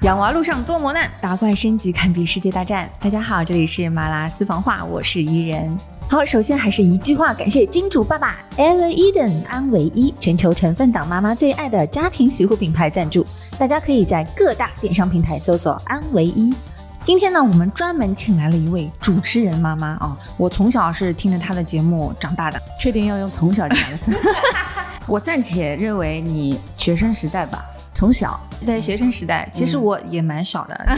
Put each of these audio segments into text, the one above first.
养娃路上多磨难，打怪升级堪比世界大战。大家好，这里是麻辣私房话，我是伊人。好，首先还是一句话，感谢金主爸爸 Ella Eden 安唯一，全球成分党妈妈最爱的家庭洗护品牌赞助。大家可以在各大电商平台搜索安唯一。今天呢，我们专门请来了一位主持人妈妈啊，我从小是听着她的节目长大的。确定要用“从小”这两个字？我暂且认为你学生时代吧。从小在学生时代，其实我也蛮小的。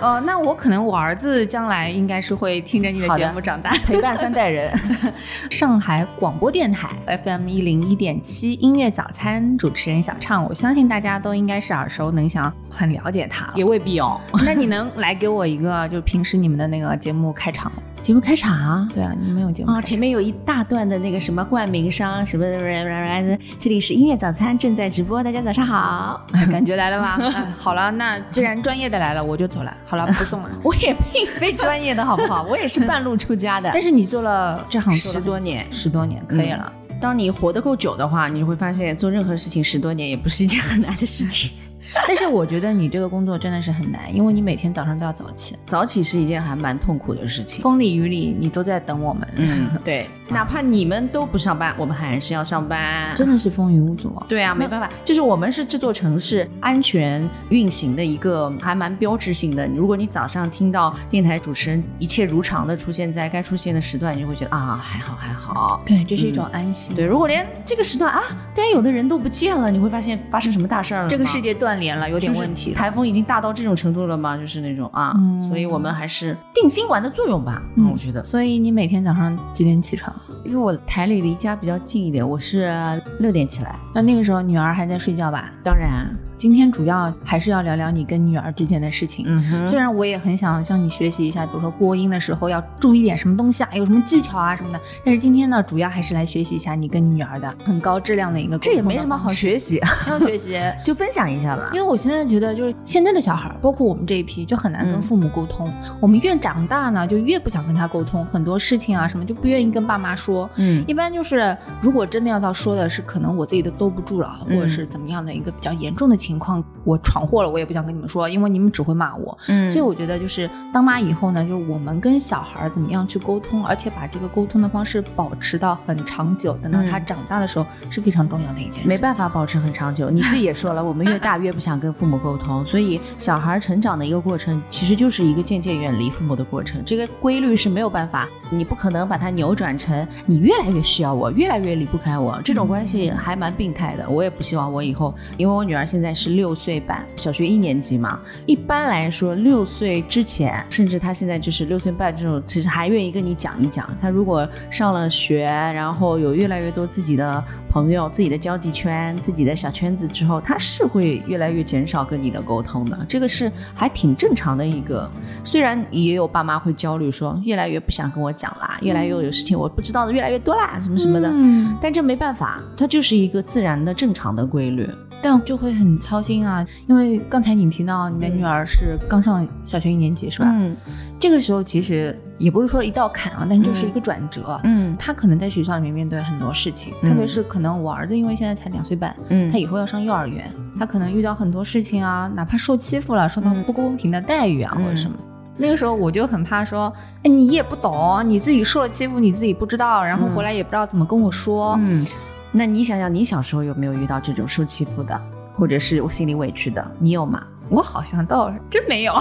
哦，那我可能我儿子将来应该是会听着你的节目长大，陪伴三代人。上海广播电台 FM 一零一点七音乐早餐主持人小畅，我相信大家都应该是耳熟能详，很了解他。也未必哦。那你能来给我一个，就是平时你们的那个节目开场？节目开场，对啊，你没有节目啊？前面有一大段的那个什么冠名商什么什么，这里是音乐早餐正在直播，大家早上好，感觉来了吗？好了，那既然专业的来了，我就走了。好了，不送了。我也并非专业的，好不好？我也是半路出家的。但是你做了这行十多年，十多年可以了。当你活得够久的话，你就会发现做任何事情十多年也不是一件很难的事情。但是我觉得你这个工作真的是很难，因为你每天早上都要早起，早起是一件还蛮痛苦的事情，风里雨里你都在等我们。嗯，对，哪怕你们都不上班，我们还是要上班，真的是风雨无阻。对啊，没办法，就是我们是这座城市安全运行的一个还蛮标志性的。如果你早上听到电台主持人一切如常的出现在该出现的时段，你就会觉得啊，还好还好。对，这是一种安心。对，如果连这个时段啊，该有的人都不见了，你会发现发生什么大事儿了？这个世界断。联了有点问题，台风已经大到这种程度了吗？就是那种啊，所以我们还是定心丸的作用吧。嗯，我觉得。所以你每天早上几点起床？因为我台里离家比较近一点，我是六点起来。那那个时候女儿还在睡觉吧？当然。今天主要还是要聊聊你跟女儿之间的事情。嗯哼，虽然我也很想向你学习一下，比如说播音的时候要注意点什么东西啊，有什么技巧啊什么的。但是今天呢，主要还是来学习一下你跟你女儿的很高质量的一个。这也没什么好学习，要 学习就分享一下吧。因为我现在觉得，就是现在的小孩，包括我们这一批，就很难跟父母沟通。我们越长大呢，就越不想跟他沟通，很多事情啊什么就不愿意跟爸妈说。嗯，一般就是如果真的要到说的是，可能我自己都兜不住了，或者是怎么样的一个比较严重的情况，我。闯祸了，我也不想跟你们说，因为你们只会骂我。嗯，所以我觉得就是当妈以后呢，就是我们跟小孩怎么样去沟通，而且把这个沟通的方式保持到很长久，等到他长大的时候是非常重要的一件事。没办法保持很长久，你自己也说了，我们越大越不想跟父母沟通，所以小孩成长的一个过程，其实就是一个渐渐远离父母的过程。这个规律是没有办法，你不可能把它扭转成你越来越需要我，越来越离不开我，这种关系还蛮病态的。我也不希望我以后，因为我女儿现在是六岁半。小学一年级嘛，一般来说六岁之前，甚至他现在就是六岁半这种，其实还愿意跟你讲一讲。他如果上了学，然后有越来越多自己的朋友、自己的交际圈、自己的小圈子之后，他是会越来越减少跟你的沟通的。这个是还挺正常的一个。虽然也有爸妈会焦虑，说越来越不想跟我讲啦，越来越有事情我不知道的越来越多啦，什么什么的。嗯，但这没办法，它就是一个自然的正常的规律。但就会很操心啊，因为刚才你提到你的女儿是刚上小学一年级是吧？嗯，这个时候其实也不是说一道坎啊，但就是一个转折。嗯，她可能在学校里面面对很多事情，特别是可能我儿子因为现在才两岁半，嗯，他以后要上幼儿园，他可能遇到很多事情啊，哪怕受欺负了，受到不公平的待遇啊或者什么，那个时候我就很怕说，哎，你也不懂，你自己受了欺负你自己不知道，然后回来也不知道怎么跟我说。嗯。那你想想，你小时候有没有遇到这种受欺负的，或者是我心里委屈的？你有吗？我好像倒真没有，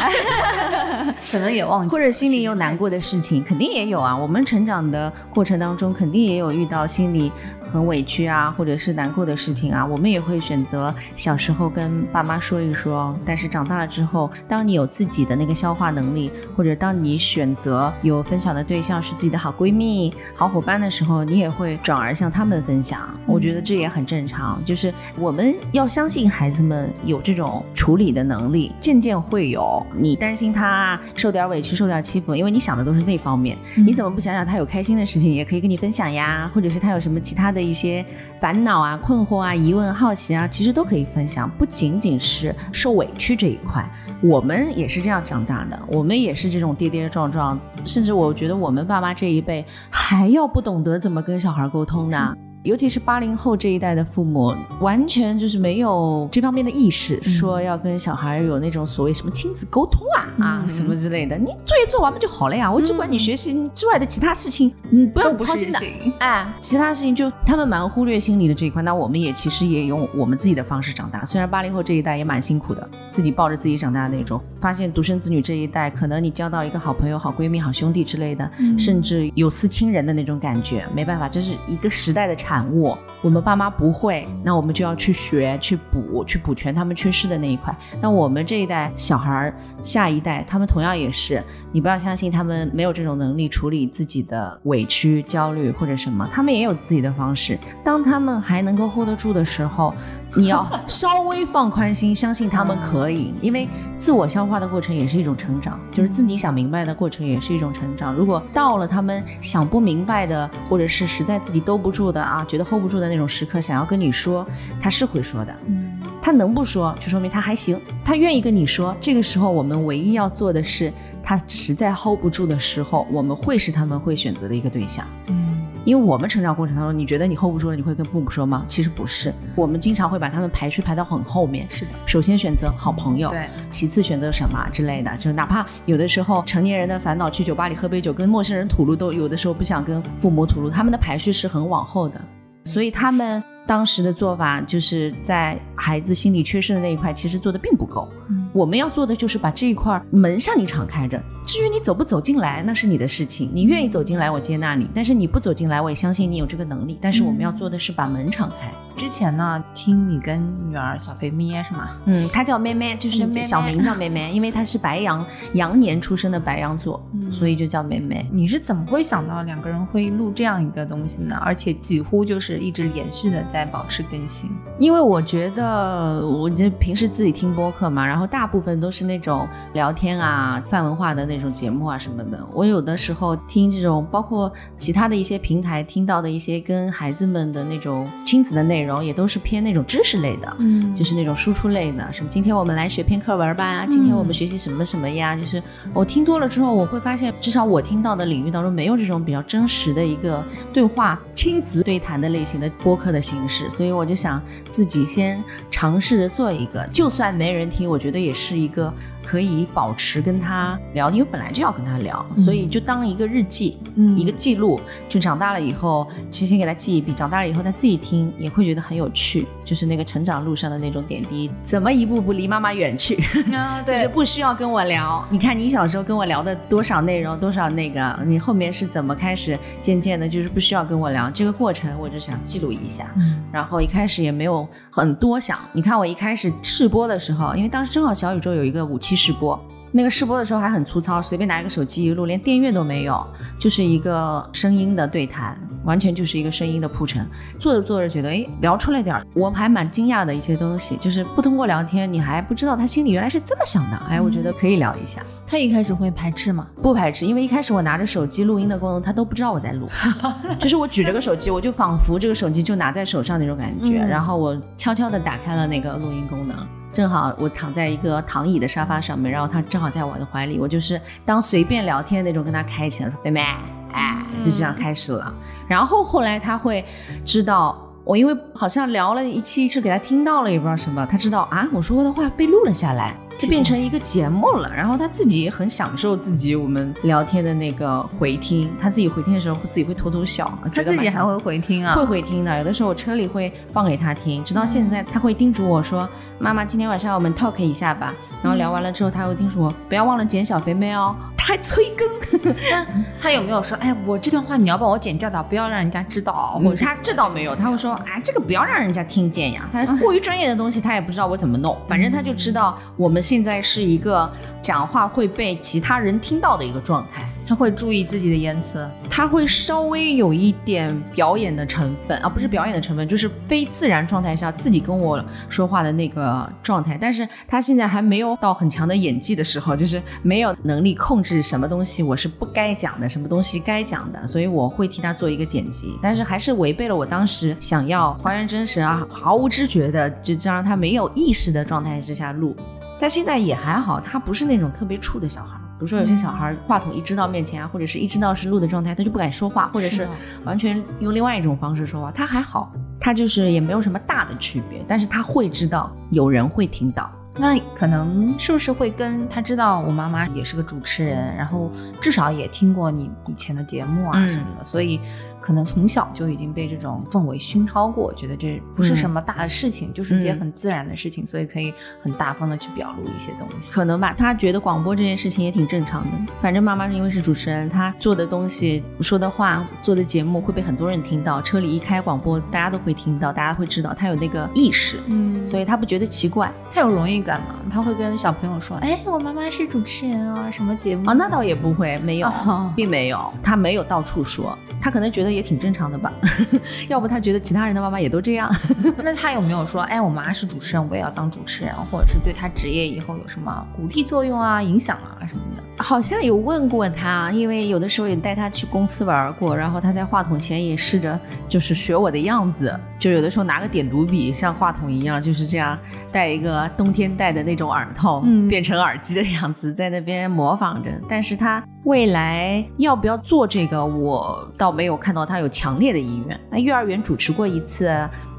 可能也忘记，或者心里有难过的事情，肯定也有啊。我们成长的过程当中，肯定也有遇到心里很委屈啊，或者是难过的事情啊。我们也会选择小时候跟爸妈说一说，但是长大了之后，当你有自己的那个消化能力，或者当你选择有分享的对象是自己的好闺蜜、好伙伴的时候，你也会转而向他们分享。我觉得这也很正常，就是我们要相信孩子们有这种处理的能。能力渐渐会有，你担心他受点委屈、受点欺负，因为你想的都是那方面。你怎么不想想他有开心的事情，也可以跟你分享呀？或者是他有什么其他的一些烦恼啊、困惑啊、疑问、好奇啊，其实都可以分享。不仅仅是受委屈这一块，我们也是这样长大的，我们也是这种跌跌撞撞，甚至我觉得我们爸妈这一辈还要不懂得怎么跟小孩沟通呢。尤其是八零后这一代的父母，完全就是没有这方面的意识，说要跟小孩有那种所谓什么亲子沟通啊啊什么之类的。你作业做完不就好了呀？我只管你学习之外的其他事情，你不要操心的。哎，其他事情就他们蛮忽略心理的这一块。那我们也其实也用我们自己的方式长大。虽然八零后这一代也蛮辛苦的，自己抱着自己长大的那种。发现独生子女这一代，可能你交到一个好朋友、好闺蜜、好兄弟之类的，甚至有似亲人的那种感觉。没办法，这是一个时代的产物。我们爸妈不会，那我们就要去学、去补、去补全他们缺失的那一块。那我们这一代小孩儿，下一代他们同样也是，你不要相信他们没有这种能力处理自己的委屈、焦虑或者什么，他们也有自己的方式。当他们还能够 hold 得住的时候，你要稍微放宽心，相信他们可以，因为自我消化的过程也是一种成长，就是自己想明白的过程也是一种成长。如果到了他们想不明白的，或者是实在自己兜不住的啊，觉得 hold 不住的。那种时刻想要跟你说，他是会说的。嗯，他能不说，就说明他还行。他愿意跟你说，这个时候我们唯一要做的是，他实在 hold 不住的时候，我们会是他们会选择的一个对象。嗯，因为我们成长过程当中，你觉得你 hold 不住了，你会跟父母说吗？其实不是，我们经常会把他们排序排到很后面。是的，首先选择好朋友，对，其次选择什么之类的，就是哪怕有的时候成年人的烦恼，去酒吧里喝杯酒，跟陌生人吐露，都有的时候不想跟父母吐露，他们的排序是很往后的。所以他们当时的做法，就是在孩子心理缺失的那一块，其实做的并不够。我们要做的就是把这一块门向你敞开着。至于你走不走进来，那是你的事情。你愿意走进来，我接纳你；但是你不走进来，我也相信你有这个能力。但是我们要做的是把门敞开。之前呢，听你跟女儿小肥咩是吗？嗯，她叫咩咩，就是小名叫咩咩，因为她是白羊羊年出生的白羊座，所以就叫咩咩。你是怎么会想到两个人会录这样一个东西呢？而且几乎就是一直连续的在保持更新。因为我觉得，我就平时自己听播客嘛，然后大部分都是那种聊天啊、泛文化的那种节目啊什么的。我有的时候听这种，包括其他的一些平台听到的一些跟孩子们的那种亲子的内容。也都是偏那种知识类的，嗯，就是那种输出类的，什么今天我们来学篇课文吧，今天我们学习什么什么呀？就是我听多了之后，我会发现，至少我听到的领域当中没有这种比较真实的一个对话、亲子对谈的类型的播客的形式，所以我就想自己先尝试着做一个，就算没人听，我觉得也是一个。可以保持跟他聊，因为本来就要跟他聊，所以就当一个日记，一个记录。就长大了以后，其实先给他记一笔，长大了以后他自己听也会觉得很有趣。就是那个成长路上的那种点滴，怎么一步步离妈妈远去？啊，对，就是不需要跟我聊。你看你小时候跟我聊的多少内容，多少那个，你后面是怎么开始渐渐的，就是不需要跟我聊这个过程，我就想记录一下。嗯，然后一开始也没有很多想。你看我一开始试播的时候，因为当时正好小宇宙有一个五期试播。那个试播的时候还很粗糙，随便拿一个手机一录，连电乐都没有，就是一个声音的对谈，完全就是一个声音的铺陈。做着做着觉得，哎，聊出来点儿，我还蛮惊讶的一些东西，就是不通过聊天，你还不知道他心里原来是这么想的。哎，我觉得可以聊一下。他一开始会排斥吗？不排斥，因为一开始我拿着手机录音的功能，他都不知道我在录，就是我举着个手机，我就仿佛这个手机就拿在手上那种感觉，然后我悄悄地打开了那个录音功能。正好我躺在一个躺椅的沙发上面，然后他正好在我的怀里，我就是当随便聊天那种跟他开起来说：“妹妹，哎，就这样开始了。”然后后来他会知道我，因为好像聊了一期是给他听到了也不知道什么，他知道啊，我说过的话被录了下来。就变成一个节目了，然后他自己也很享受自己我们聊天的那个回听，他自己回听的时候自己会偷偷笑，他自己还会回听啊，会回听的，有的时候我车里会放给他听，直到现在他会叮嘱我说：“妈妈，今天晚上我们 talk 一下吧。”然后聊完了之后，他会叮嘱我不要忘了剪小肥妹哦。他还催更，他有没有说，哎，我这段话你要帮我剪掉的，不要让人家知道。我他这倒没有，他会说，啊，这个不要让人家听见呀。他过于专业的东西，他也不知道我怎么弄，反正他就知道我们现在是一个讲话会被其他人听到的一个状态。他会注意自己的言辞，他会稍微有一点表演的成分啊，不是表演的成分，就是非自然状态下自己跟我说话的那个状态。但是他现在还没有到很强的演技的时候，就是没有能力控制什么东西我是不该讲的，什么东西该讲的，所以我会替他做一个剪辑，但是还是违背了我当时想要还原真实啊，毫无知觉的，就这样他没有意识的状态之下录。但现在也还好，他不是那种特别怵的小孩。比如说有些小孩话筒一支到面前啊，或者是一知道是录的状态，他就不敢说话，或者是完全用另外一种方式说话。他还好，他就是也没有什么大的区别，但是他会知道有人会听到。那可能是不是会跟他知道我妈妈也是个主持人，然后至少也听过你以前的节目啊什么的，所以。可能从小就已经被这种氛围熏陶过，觉得这不是什么大的事情，就是一件很自然的事情，所以可以很大方的去表露一些东西。可能吧，他觉得广播这件事情也挺正常的。反正妈妈是因为是主持人，她做的东西、说的话、做的节目会被很多人听到。车里一开广播，大家都会听到，大家会知道，他有那个意识，嗯，所以他不觉得奇怪，他有荣誉感嘛？他会跟小朋友说：“哎，我妈妈是主持人啊，什么节目？”啊，那倒也不会，没有，并没有，他没有到处说，他可能觉得。也挺正常的吧，要不他觉得其他人的妈妈也都这样。那他有没有说，哎，我妈是主持人，我也要当主持人，或者是对他职业以后有什么鼓励作用啊、影响啊什么的？好像有问过他，因为有的时候也带他去公司玩过，然后他在话筒前也试着就是学我的样子，就有的时候拿个点读笔，像话筒一样，就是这样戴一个冬天戴的那种耳套，嗯变成耳机的样子，在那边模仿着。但是他未来要不要做这个，我倒没有看到他有强烈的意愿。那幼儿园主持过一次。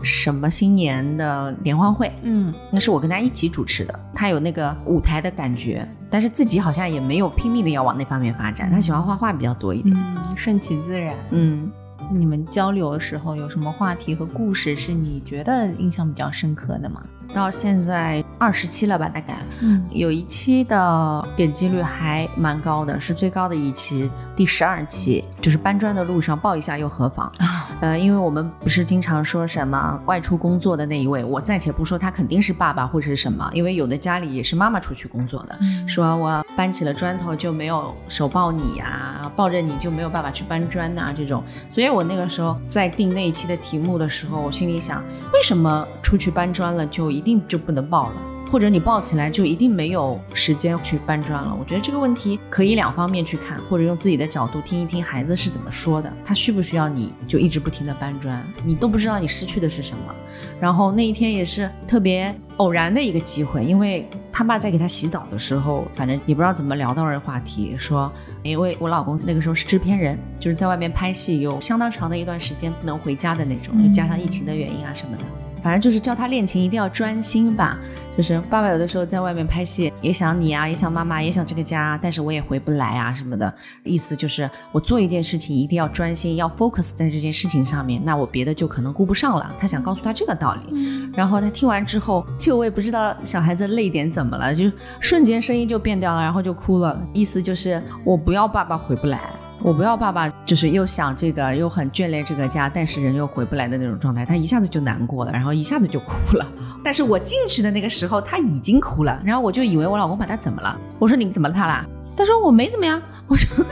什么新年的联欢会？嗯，那是我跟他一起主持的，他有那个舞台的感觉，但是自己好像也没有拼命的要往那方面发展。他喜欢画画比较多一点，嗯，顺其自然。嗯，你们交流的时候有什么话题和故事是你觉得印象比较深刻的吗？到现在二十期了吧，大概，嗯，有一期的点击率还蛮高的，是最高的一期。第十二期就是搬砖的路上抱一下又何妨啊？呃，因为我们不是经常说什么外出工作的那一位，我暂且不说他肯定是爸爸或者是什么，因为有的家里也是妈妈出去工作的，说我搬起了砖头就没有手抱你呀，抱着你就没有办法去搬砖呐这种。所以我那个时候在定那一期的题目的时候，我心里想，为什么出去搬砖了就一定就不能抱了？或者你抱起来就一定没有时间去搬砖了？我觉得这个问题可以两方面去看，或者用自己的角度听一听孩子是怎么说的。他需不需要你就一直不停的搬砖？你都不知道你失去的是什么。然后那一天也是特别偶然的一个机会，因为他爸在给他洗澡的时候，反正也不知道怎么聊到这话题，说因为我老公那个时候是制片人，就是在外面拍戏，有相当长的一段时间不能回家的那种，又加上疫情的原因啊什么的。反正就是教他练琴一定要专心吧。就是爸爸有的时候在外面拍戏，也想你啊，也想妈妈，也想这个家，但是我也回不来啊什么的。意思就是我做一件事情一定要专心，要 focus 在这件事情上面，那我别的就可能顾不上了。他想告诉他这个道理。然后他听完之后，就我也不知道小孩子泪点怎么了，就瞬间声音就变掉了，然后就哭了。意思就是我不要爸爸回不来。我不要爸爸，就是又想这个，又很眷恋这个家，但是人又回不来的那种状态，他一下子就难过了，然后一下子就哭了。但是我进去的那个时候，他已经哭了，然后我就以为我老公把他怎么了？我说你怎么他啦？他说我没怎么样。我说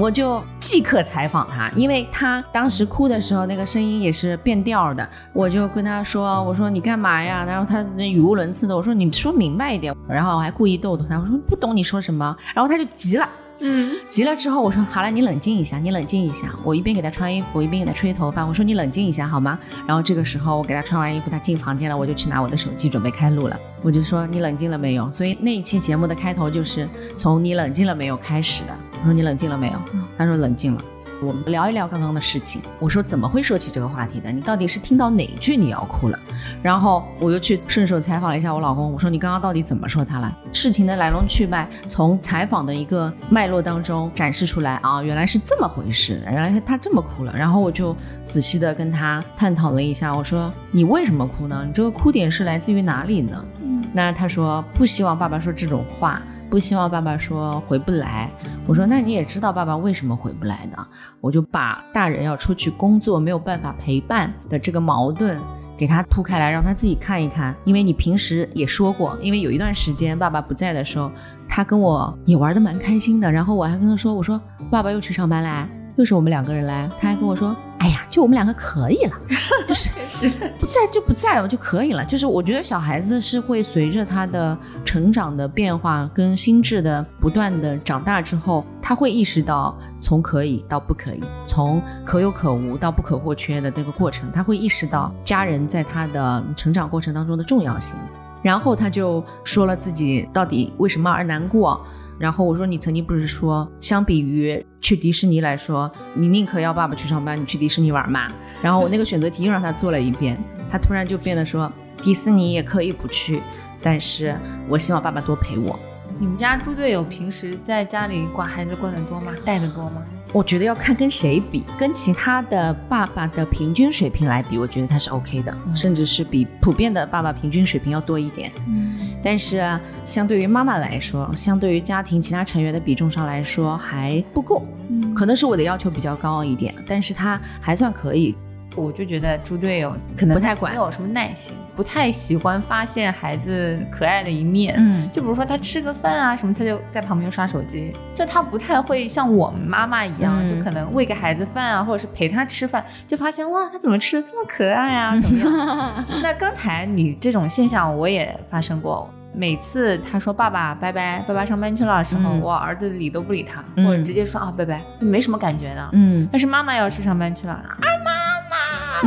我就即刻采访他，因为他当时哭的时候，那个声音也是变调的。我就跟他说，我说你干嘛呀？然后他语无伦次的，我说你说明白一点。然后我还故意逗逗他，我说不懂你说什么。然后他就急了。嗯，急了之后，我说好了，你冷静一下，你冷静一下。我一边给他穿衣服，一边给他吹头发。我说你冷静一下好吗？然后这个时候，我给他穿完衣服，他进房间了，我就去拿我的手机准备开录了。我就说你冷静了没有？所以那一期节目的开头就是从你冷静了没有开始的。我说你冷静了没有？他说冷静了。我们聊一聊刚刚的事情。我说怎么会说起这个话题的？你到底是听到哪一句你要哭了？然后我又去顺手采访了一下我老公。我说你刚刚到底怎么说他了？事情的来龙去脉，从采访的一个脉络当中展示出来啊，原来是这么回事，原来他这么哭了。然后我就仔细的跟他探讨了一下。我说你为什么哭呢？你这个哭点是来自于哪里呢？嗯，那他说不希望爸爸说这种话。不希望爸爸说回不来，我说那你也知道爸爸为什么回不来呢？我就把大人要出去工作没有办法陪伴的这个矛盾给他铺开来，让他自己看一看。因为你平时也说过，因为有一段时间爸爸不在的时候，他跟我也玩的蛮开心的。然后我还跟他说，我说爸爸又去上班来，又是我们两个人来。他还跟我说。哎呀，就我们两个可以了，就是不在就不在了就可以了。就是我觉得小孩子是会随着他的成长的变化跟心智的不断的长大之后，他会意识到从可以到不可以，从可有可无到不可或缺的这个过程，他会意识到家人在他的成长过程当中的重要性。然后他就说了自己到底为什么而难过。然后我说：“你曾经不是说，相比于去迪士尼来说，你宁可要爸爸去上班，你去迪士尼玩嘛？”然后我那个选择题又让他做了一遍，他突然就变得说：“迪士尼也可以不去，但是我希望爸爸多陪我。”你们家猪队友平时在家里管孩子管得多吗？带的多吗？我觉得要看跟谁比，跟其他的爸爸的平均水平来比，我觉得他是 OK 的，甚至是比普遍的爸爸平均水平要多一点。嗯，但是相对于妈妈来说，相对于家庭其他成员的比重上来说还不够，可能是我的要求比较高一点，但是他还算可以。我就觉得猪队友可能不太管，没有什么耐心，不太喜欢发现孩子可爱的一面。嗯，就比如说他吃个饭啊什么，他就在旁边刷手机。就他不太会像我们妈妈一样，就可能喂给孩子饭啊，或者是陪他吃饭，就发现哇，他怎么吃的这么可爱啊？怎么样？那刚才你这种现象我也发生过。每次他说爸爸拜拜，爸爸上班去了的时候，我儿子理都不理他，或者直接说啊拜拜，没什么感觉的。嗯，但是妈妈要是上班去了，啊妈。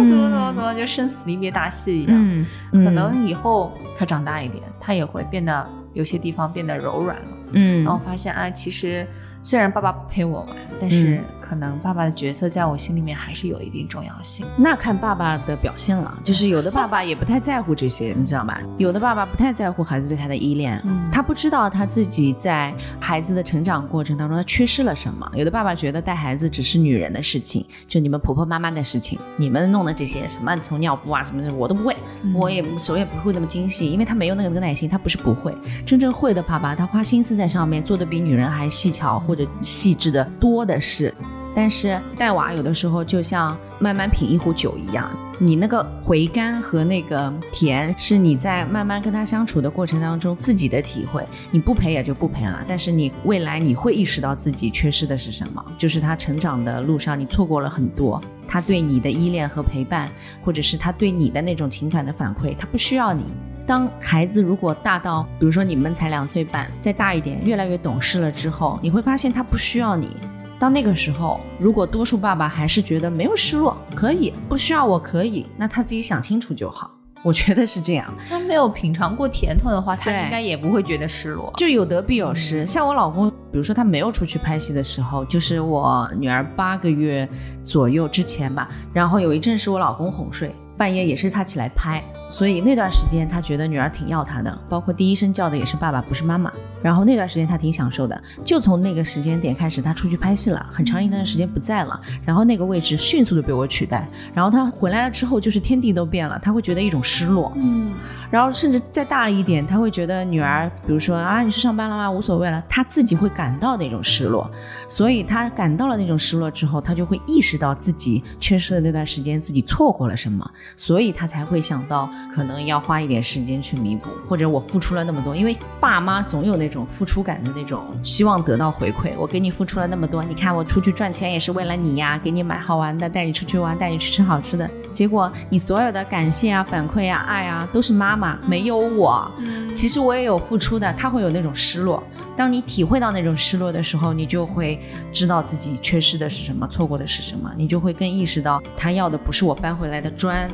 怎么怎么怎么，就生死离别大戏一样。嗯可能以后他长大一点，他也会变得有些地方变得柔软了。嗯，然后发现啊，其实虽然爸爸不陪我玩，但是。可能爸爸的角色在我心里面还是有一定重要性。那看爸爸的表现了，就是有的爸爸也不太在乎这些，你知道吧？有的爸爸不太在乎孩子对他的依恋，他不知道他自己在孩子的成长过程当中他缺失了什么。有的爸爸觉得带孩子只是女人的事情，就你们婆婆妈妈的事情，你们弄的这些什么从尿布啊什么的我都不会，我也手也不会那么精细，因为他没有那个那个耐心，他不是不会。真正会的爸爸，他花心思在上面，做的比女人还细巧或或者细致的多的是。但是带娃有的时候就像慢慢品一壶酒一样，你那个回甘和那个甜是你在慢慢跟他相处的过程当中自己的体会。你不陪也就不陪了，但是你未来你会意识到自己缺失的是什么，就是他成长的路上你错过了很多，他对你的依恋和陪伴，或者是他对你的那种情感的反馈，他不需要你。当孩子如果大到，比如说你们才两岁半，再大一点，越来越懂事了之后，你会发现他不需要你。到那个时候，如果多数爸爸还是觉得没有失落，可以不需要我可以，那他自己想清楚就好。我觉得是这样。他没有品尝过甜头的话，他应该也不会觉得失落。就有得必有失。像我老公，比如说他没有出去拍戏的时候，就是我女儿八个月左右之前吧，然后有一阵是我老公哄睡，半夜也是他起来拍。所以那段时间，他觉得女儿挺要他的，包括第一声叫的也是爸爸，不是妈妈。然后那段时间他挺享受的。就从那个时间点开始，他出去拍戏了，很长一段时间不在了。然后那个位置迅速的被我取代。然后他回来了之后，就是天地都变了，他会觉得一种失落。嗯。然后甚至再大了一点，他会觉得女儿，比如说啊，你去上班了吗？无所谓了，他自己会感到那种失落。所以他感到了那种失落之后，他就会意识到自己缺失的那段时间自己错过了什么，所以他才会想到。可能要花一点时间去弥补，或者我付出了那么多，因为爸妈总有那种付出感的那种，希望得到回馈。我给你付出了那么多，你看我出去赚钱也是为了你呀，给你买好玩的，带你出去玩，带你去吃好吃的。结果你所有的感谢啊、反馈啊、爱啊，都是妈妈，没有我。其实我也有付出的，他会有那种失落。当你体会到那种失落的时候，你就会知道自己缺失的是什么，错过的是什么，你就会更意识到他要的不是我搬回来的砖。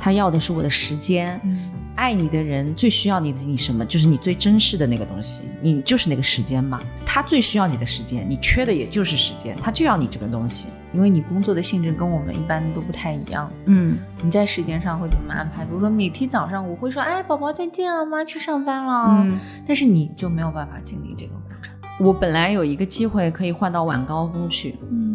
他要的是我的时间，爱你的人最需要你的你什么？就是你最珍视的那个东西，你就是那个时间嘛。他最需要你的时间，你缺的也就是时间，他就要你这个东西。因为你工作的性质跟我们一般都不太一样，嗯，你在时间上会怎么安排？比如说每天早上我会说，哎，宝宝再见了，妈去上班了，嗯，但是你就没有办法经历这个过程。我本来有一个机会可以换到晚高峰去，嗯。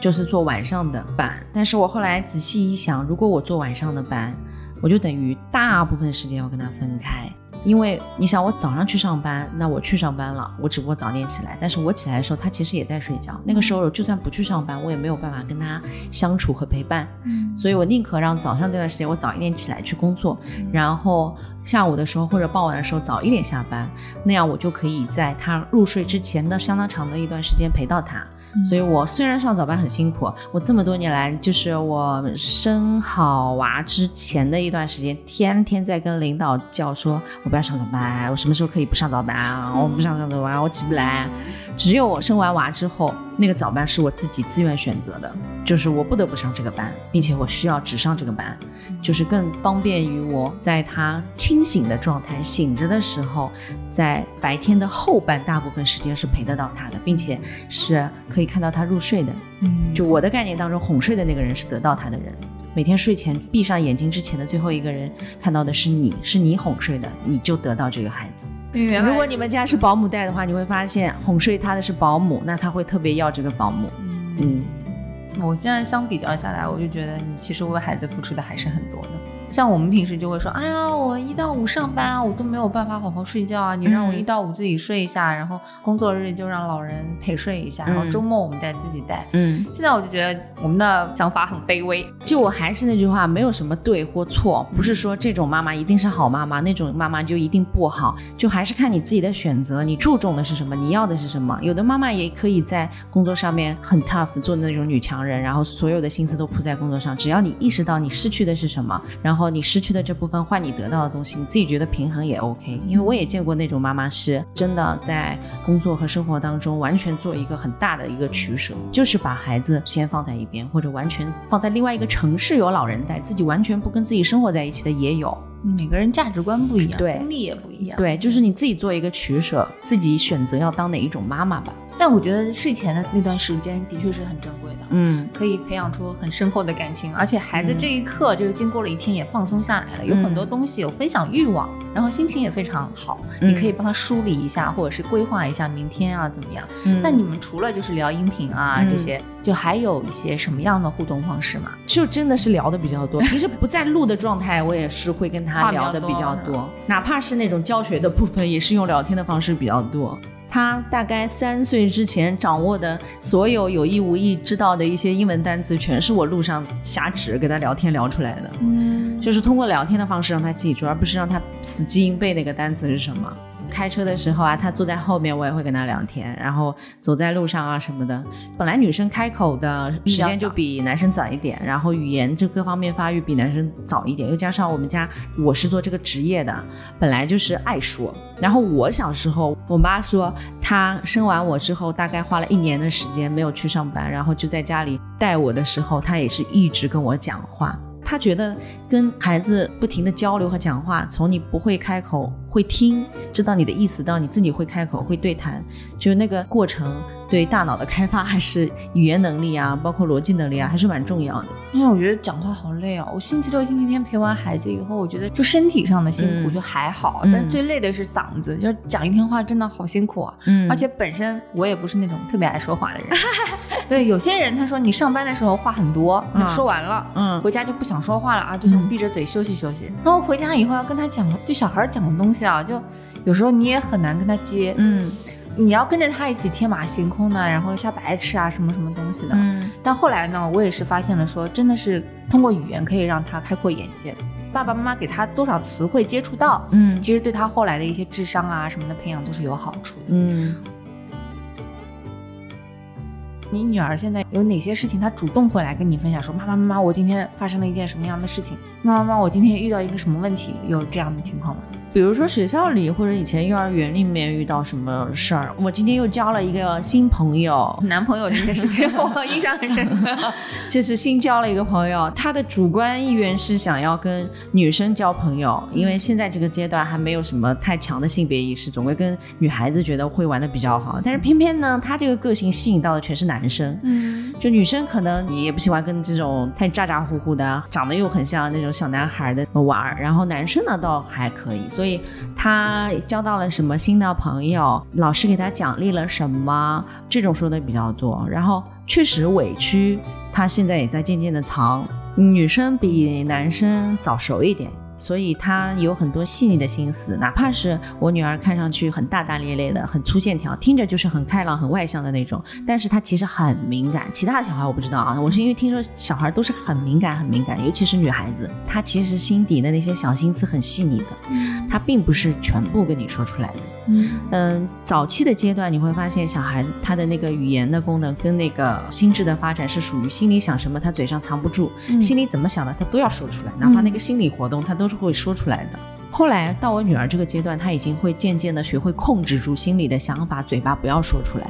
就是做晚上的班，但是我后来仔细一想，如果我做晚上的班，我就等于大部分时间要跟他分开。因为你想，我早上去上班，那我去上班了，我只不过早点起来，但是我起来的时候，他其实也在睡觉。那个时候，就算不去上班，我也没有办法跟他相处和陪伴。嗯，所以我宁可让早上这段时间我早一点起来去工作，然后下午的时候或者傍晚的时候早一点下班，那样我就可以在他入睡之前的相当长的一段时间陪到他。所以我虽然上早班很辛苦，我这么多年来，就是我生好娃之前的一段时间，天天在跟领导叫说，我不要上早班，我什么时候可以不上早班啊？我不想上早班，我起不来。只有我生完娃之后，那个早班是我自己自愿选择的，就是我不得不上这个班，并且我需要只上这个班，就是更方便于我在他清醒的状态、醒着的时候，在白天的后半大部分时间是陪得到他的，并且是可以看到他入睡的。嗯，就我的概念当中，哄睡的那个人是得到他的人。每天睡前闭上眼睛之前的最后一个人看到的是你，是你哄睡的，你就得到这个孩子。原来如果你们家是保姆带的话，你会发现哄睡他的是保姆，那他会特别要这个保姆。嗯，我现在相比较下来，我就觉得你其实为孩子付出的还是很多的。像我们平时就会说，哎呀，我一到五上班啊，我都没有办法好好睡觉啊。你让我一到五自己睡一下，然后工作日就让老人陪睡一下，然后周末我们再自己带。嗯，现在我就觉得我们的想法很卑微。就我还是那句话，没有什么对或错，不是说这种妈妈一定是好妈妈，那种妈妈就一定不好，就还是看你自己的选择，你注重的是什么，你要的是什么。有的妈妈也可以在工作上面很 tough，做那种女强人，然后所有的心思都扑在工作上。只要你意识到你失去的是什么，然后你失去的这部分换你得到的东西，你自己觉得平衡也 OK。因为我也见过那种妈妈是真的在工作和生活当中完全做一个很大的一个取舍，就是把孩子先放在一边，或者完全放在另外一个城市有老人带，自己完全不跟自己生活在一起的也有。每个人价值观不一样，对经历也不一样。对，就是你自己做一个取舍，自己选择要当哪一种妈妈吧。但我觉得睡前的那段时间的确是很珍贵的，嗯可以培养出很深厚的感情，而且孩子这一刻就是经过了一天也放松下来了，有很多东西有分享欲望，然后心情也非常好，嗯你可以帮他梳理一下，或者是规划一下明天啊怎么样。嗯那你们除了就是聊音频啊、嗯这些，就还有一些什么样的互动方式吗？就真的是聊的比较多。平时不在录的状态，我也是会跟他聊的比较多多，哪怕是那种教学的部分，也是用聊天的方式比较多。他大概三岁之前掌握的所有有意无意知道的一些英文单词，全是我路上瞎指跟他聊天聊出来的。嗯，就是通过聊天的方式让他记住，而不是让他死记硬背那个单词是什么。开车的时候啊，他坐在后面，我也会跟他聊天，然后走在路上啊什么的。本来女生开口的时间就比男生早一点，然后语言这各方面发育比男生早一点，又加上我们家我是做这个职业的，本来就是爱说。然后我小时候，我妈说她生完我之后，大概花了一年的时间没有去上班，然后就在家里带我的时候，她也是一直跟我讲话。她觉得跟孩子不停的交流和讲话，从你不会开口会听，知道你的意思，到你自己会开口会对谈，就是那个过程对大脑的开发还是语言能力啊，包括逻辑能力啊，还是蛮重要的。因为我觉得讲话好累哦。我星期六、星期天陪完孩子以后，我觉得就身体上的辛苦嗯就还好，嗯但是最累的是嗓子，就是讲一天话真的好辛苦啊。嗯而且本身我也不是那种特别爱说话的人。对，有些人他说你上班的时候话很多，嗯说完了。嗯回家就不想说话了啊，就想闭着嘴休息休息。然后回家以后要跟他讲，就小孩讲的东西啊，就有时候你也很难跟他接。嗯你要跟着他一起天马行空呢，然后瞎白痴啊，什么什么东西的。嗯但后来呢，我也是发现了说，真的是通过语言可以让他开阔眼界。爸爸妈妈给他多少词汇接触到，嗯其实对他后来的一些智商啊什么的培养都是有好处的。嗯你女儿现在有哪些事情，她主动会来跟你分享说，妈妈妈妈，我今天发生了一件什么样的事情？妈妈妈妈，我今天遇到一个什么问题？有这样的情况吗？比如说学校里或者以前幼儿园里面遇到什么事儿，我今天又交了一个新朋友，男朋友这件事情我印象很深刻。就是新交了一个朋友，他的主观意愿是想要跟女生交朋友，因为现在这个阶段还没有什么太强的性别意识，总归跟女孩子觉得会玩的比较好。但是偏偏呢，他这个个性吸引到的全是男生，嗯就女生可能你也不喜欢跟这种太咋咋呼呼的，长得又很像那种小男孩的玩儿，然后男生呢倒还可以，所以他交到了什么新的朋友，老师给他奖励了什么，这种说的比较多。然后确实委屈，他现在也在渐渐的藏。女生比男生早熟一点。所以她有很多细腻的心思，哪怕是我女儿看上去很大大咧咧的、很粗线条，听着就是很开朗、很外向的那种，但是她其实很敏感。其他的小孩我不知道啊，我是因为听说小孩都是很敏感、很敏感，尤其是女孩子，她其实心底的那些小心思很细腻的，她并不是全部跟你说出来的。嗯，早期的阶段你会发现，小孩他的那个语言的功能跟那个心智的发展是属于心里想什么他嘴上藏不住，心里怎么想的他都要说出来，哪怕那个心理活动他都是会说出来的。后来到我女儿这个阶段，她已经会渐渐的学会控制住心里的想法，嘴巴不要说出来。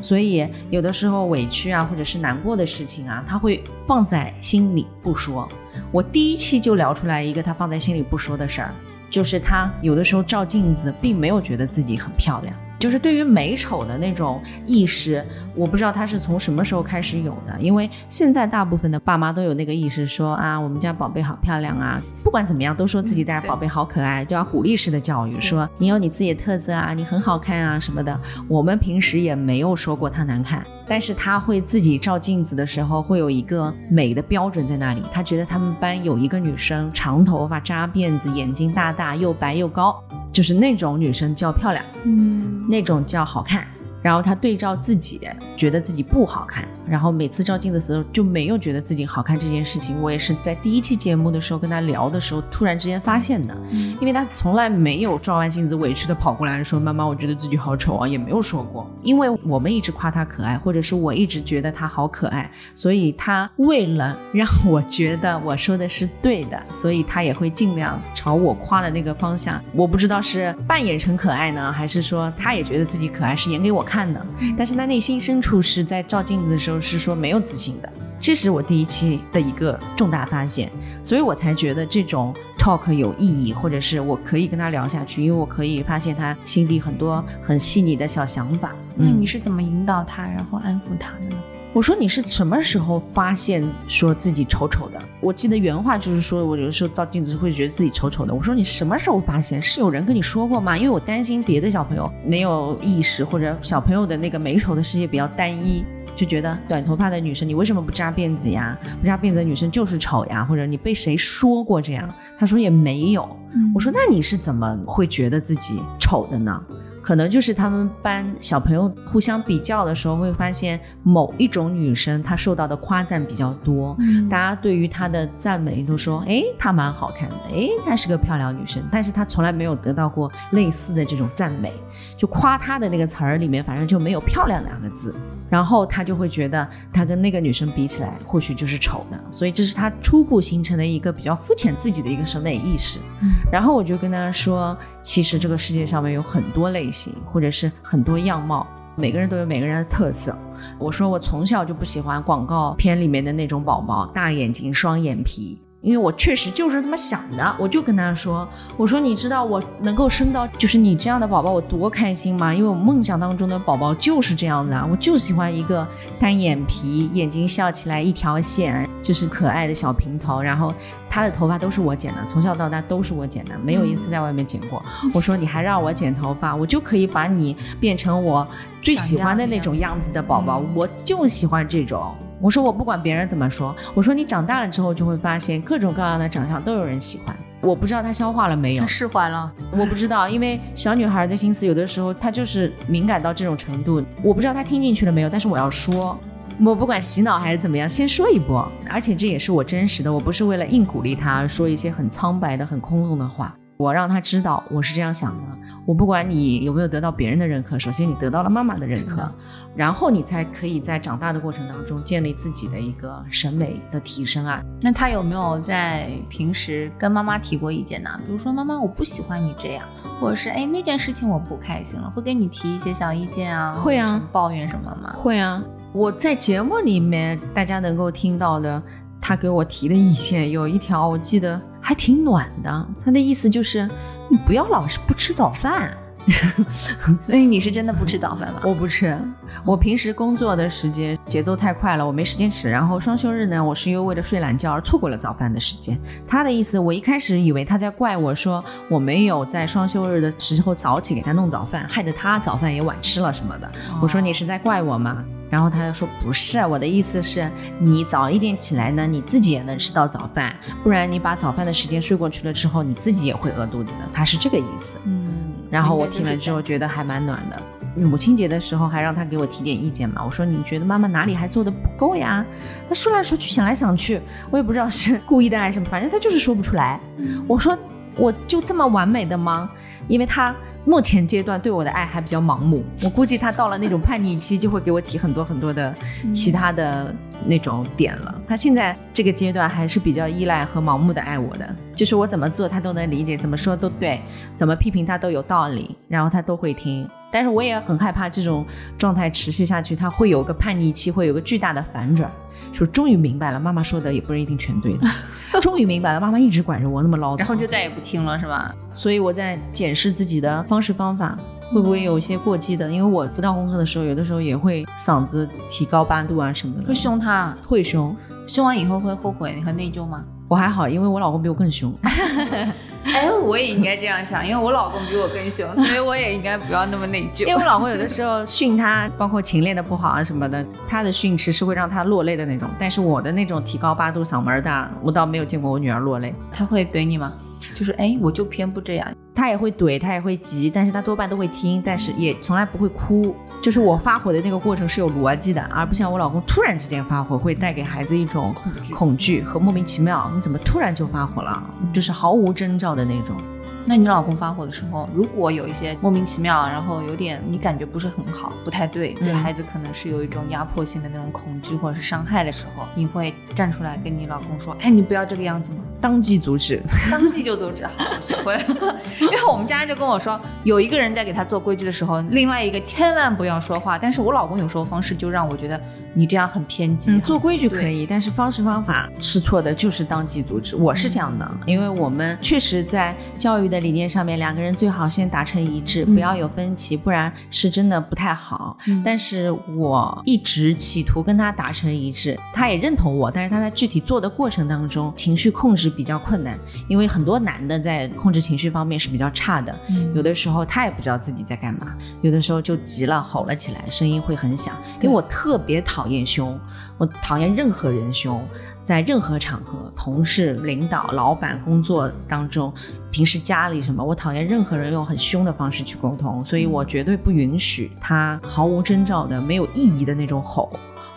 所以有的时候委屈啊，或者是难过的事情啊，她会放在心里不说。我第一期就聊出来一个她放在心里不说的事儿，就是她有的时候照镜子，并没有觉得自己很漂亮。就是对于美丑的那种意识，我不知道他是从什么时候开始有的。因为现在大部分的爸妈都有那个意识，说啊，我们家宝贝好漂亮啊，不管怎么样都说自己家宝贝好可爱，就要鼓励式的教育，说你有你自己的特色啊，你很好看啊什么的。我们平时也没有说过他难看，但是他会自己照镜子的时候会有一个美的标准在那里。他觉得他们班有一个女生，长头发扎辫子，眼睛大大，又白又高。就是那种女生叫漂亮，嗯，那种叫好看。然后他对照自己，觉得自己不好看，然后每次照镜子的时候就没有觉得自己好看这件事情。我也是在第一期节目的时候跟他聊的时候，突然之间发现的，因为他从来没有照完镜子委屈的跑过来说：“妈妈，我觉得自己好丑啊。”也没有说过。因为我们一直夸他可爱，或者是我一直觉得他好可爱，所以他为了 让我觉得我说的是对的，所以他也会尽量朝我夸的那个方向。我不知道是扮演成可爱呢，还是说他也觉得自己可爱，是演给我看。看的，但是他内心深处是在照镜子的时候是说没有自信的，这是我第一期的一个重大发现，所以我才觉得这种 talk 有意义，或者是我可以跟他聊下去，因为我可以发现他心底很多很细腻的小想法。那，你是怎么引导他，然后安抚他的呢？我说你是什么时候发现说自己丑丑的？我记得原话就是说我有的时候照镜子会觉得自己丑丑的。我说你什么时候发现？是有人跟你说过吗？因为我担心别的小朋友没有意识，或者小朋友的那个美丑的世界比较单一，就觉得短头发的女生你为什么不扎辫子呀？不扎辫子的女生就是丑呀？或者你被谁说过这样？他说也没有。我说那你是怎么会觉得自己丑的呢？可能就是他们班小朋友互相比较的时候，会发现某一种女生她受到的夸赞比较多，大家对于她的赞美都说，哎，她蛮好看的，哎，她是个漂亮女生，但是她从来没有得到过类似的这种赞美，就夸她的那个词儿里面，反正就没有漂亮两个字。然后他就会觉得他跟那个女生比起来，或许就是丑的，所以这是他初步形成的一个比较肤浅自己的一个审美意识。然后我就跟他说，其实这个世界上面有很多类型，或者是很多样貌，每个人都有每个人的特色。我说我从小就不喜欢广告片里面的那种宝宝，大眼睛、双眼皮。因为我确实就是这么想的，我就跟他说：“我说你知道我能够生到就是你这样的宝宝，我多开心吗？因为我梦想当中的宝宝就是这样的，我就喜欢一个单眼皮，眼睛笑起来一条线，就是可爱的小平头，然后他的头发都是我剪的，从小到大都是我剪的，没有一次在外面剪过。我说你还让我剪头发，我就可以把你变成我最喜欢的那种样子的宝宝，我就喜欢这种。”我说我不管别人怎么说，我说你长大了之后就会发现各种各样的长相都有人喜欢。我不知道他消化了没有，释怀了。我不知道，因为小女孩的心思有的时候她就是敏感到这种程度。我不知道她听进去了没有，但是我要说，我不管洗脑还是怎么样，先说一波。而且这也是我真实的，我不是为了硬鼓励她说一些很苍白的、很空洞的话。我让他知道我是这样想的。我不管你有没有得到别人的认可，首先你得到了妈妈的认可，然后你才可以在长大的过程当中建立自己的一个审美的提升啊。那他有没有在平时跟妈妈提过意见呢？比如说妈妈，我不喜欢你这样，或者是哎那件事情我不开心了，会跟你提一些小意见啊？会啊，抱怨什么吗？会啊。我在节目里面大家能够听到的，他给我提的意见有一条，我记得。还挺暖的，他的意思就是你不要老是不吃早饭，所以你是真的不吃早饭吗？我不吃，我平时工作的时间节奏太快了，我没时间吃。然后双休日呢，我是又为了睡懒觉而错过了早饭的时间。他的意思，我一开始以为他在怪我说我没有在双休日的时候早起给他弄早饭，害得他早饭也晚吃了什么的。我说你是在怪我吗？然后他就说不是，我的意思是你早一点起来呢，你自己也能吃到早饭，不然你把早饭的时间睡过去了之后，你自己也会饿肚子。他是这个意思。嗯。然后我听了之后觉得还蛮暖的。母亲节的时候还让他给我提点意见嘛，我说你觉得妈妈哪里还做的不够呀？他说来说去想来想去，我也不知道是故意的还是什么，反正他就是说不出来。我说我就这么完美的吗？因为他。目前阶段对我的爱还比较盲目，我估计他到了那种叛逆期，就会给我提很多很多的其他的那种点了。他现在这个阶段还是比较依赖和盲目的爱我的，就是我怎么做他都能理解，怎么说都对，怎么批评他都有道理，然后他都会听。但是我也很害怕这种状态持续下去，他会有个叛逆期，会有个巨大的反转，就终于明白了，妈妈说的也不是一定全对的，终于明白了，妈妈一直管着我那么唠叨，然后就再也不听了，是吧？所以我在检视自己的方式方法，会不会有一些过激的？因为我辅导工作的时候，有的时候也会嗓子提高八度啊什么的，会凶他，会凶，凶完以后会后悔和内疚吗？我还好，因为我老公比我更凶。哎，我也应该这样想，因为我老公比我更凶，所以我也应该不要那么内疚。因为我老公有的时候训他，包括勤练的不好啊什么的，他的训斥是会让他落泪的那种。但是我的那种提高八度、嗓门大，我倒没有见过我女儿落泪。他会怼你吗？就是哎，我就偏不这样。他也会怼，他也会急，但是他多半都会听，但是也从来不会哭。就是我发火的那个过程是有逻辑的，而不像我老公突然之间发火，会带给孩子一种恐惧、恐惧和莫名其妙。你怎么突然就发火了？就是毫无征兆的那种。那你老公发火的时候，如果有一些莫名其妙，然后有点你感觉不是很好，不太对，对孩子可能是有一种压迫性的那种恐惧或者是伤害的时候，你会站出来跟你老公说：“哎，你不要这个样子吗？”当即阻止，当即就阻止。好，我学会了。因为我们家就跟我说，有一个人在给他做规矩的时候，另外一个千万不要说话。但是我老公有时候方式就让我觉得你这样很偏激。做规矩可以，但是方式方法是错的，就是当即阻止。我是这样的，因为我们确实在教育的理念上面，两个人最好先达成一致，不要有分歧，不然是真的不太好。但是我一直企图跟他达成一致，他也认同我，但是他在具体做的过程当中，情绪控制比较困难，因为很多男的在控制情绪方面是比较差的，有的时候他也不知道自己在干嘛，有的时候就急了，吼了起来，声音会很响。因为我特别讨厌凶，我讨厌任何人凶，在任何场合，同事、领导、老板、工作当中，平时家里什么，我讨厌任何人用很凶的方式去沟通，所以我绝对不允许他毫无征兆的、没有意义的那种吼。